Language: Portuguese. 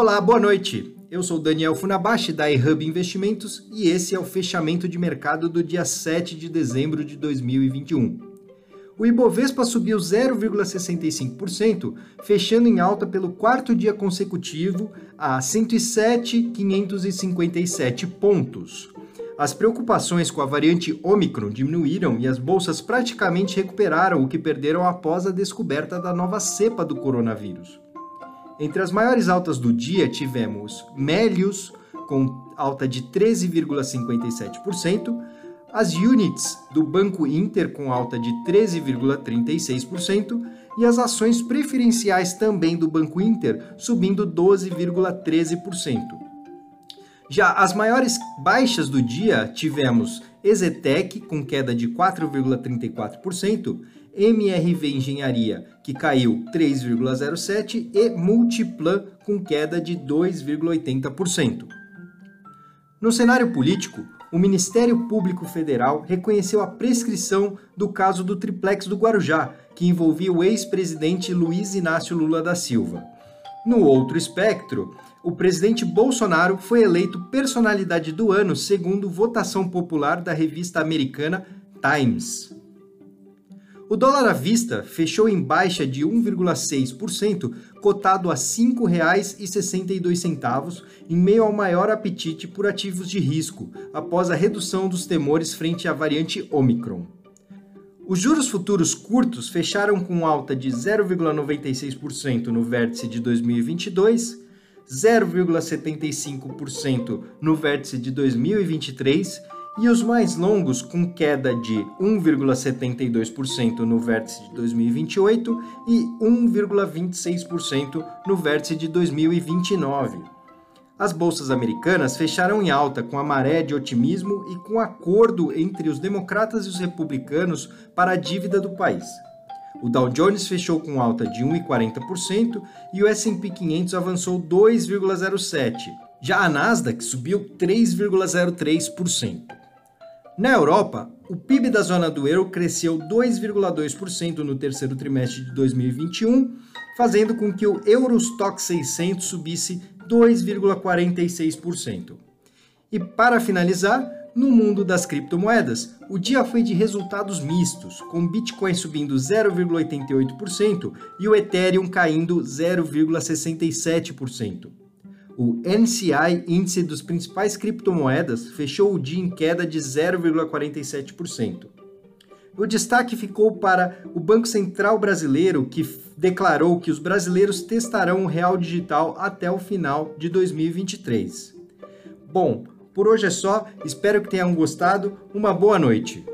Olá, boa noite. Eu sou Daniel Funabashi da eHub Investimentos e esse é o fechamento de mercado do dia 7 de dezembro de 2021. O Ibovespa subiu 0,65%, fechando em alta pelo quarto dia consecutivo a 107.557 pontos. As preocupações com a variante Omicron diminuíram e as bolsas praticamente recuperaram o que perderam após a descoberta da nova cepa do coronavírus. Entre as maiores altas do dia tivemos Melius, com alta de 13,57%, as units do Banco Inter com alta de 13,36% e as ações preferenciais também do Banco Inter subindo 12,13%. Já as maiores baixas do dia tivemos Exetec com queda de 4,34%, MRV Engenharia que caiu 3,07% e Multiplan com queda de 2,80%. No cenário político, o Ministério Público Federal reconheceu a prescrição do caso do triplex do Guarujá, que envolvia o ex-presidente Luiz Inácio Lula da Silva. No outro espectro, o presidente Bolsonaro foi eleito personalidade do ano segundo votação popular da revista americana Times. O dólar à vista fechou em baixa de 1,6%, cotado a R$ 5,62, em meio ao maior apetite por ativos de risco, após a redução dos temores frente à variante Omicron. Os juros futuros curtos fecharam com alta de 0,96% no vértice de 2022, 0,75% no vértice de 2023 e os mais longos com queda de 1,72% no vértice de 2028 e 1,26% no vértice de 2029. As bolsas americanas fecharam em alta com a maré de otimismo e com acordo entre os democratas e os republicanos para a dívida do país. O Dow Jones fechou com alta de 1,40% e o S&P 500 avançou 2,07%. Já a Nasdaq subiu 3,03%. Na Europa, o PIB da zona do euro cresceu 2,2% no terceiro trimestre de 2021, fazendo com que o Eurostock 600 subisse 2,46%. E para finalizar, no mundo das criptomoedas, o dia foi de resultados mistos, com Bitcoin subindo 0,88% e o Ethereum caindo 0,67%. O NCI, índice dos principais criptomoedas, fechou o dia em queda de 0,47%. O destaque ficou para o Banco Central Brasileiro, que declarou que os brasileiros testarão o real digital até o final de 2023. Bom, por hoje é só, espero que tenham gostado. Uma boa noite.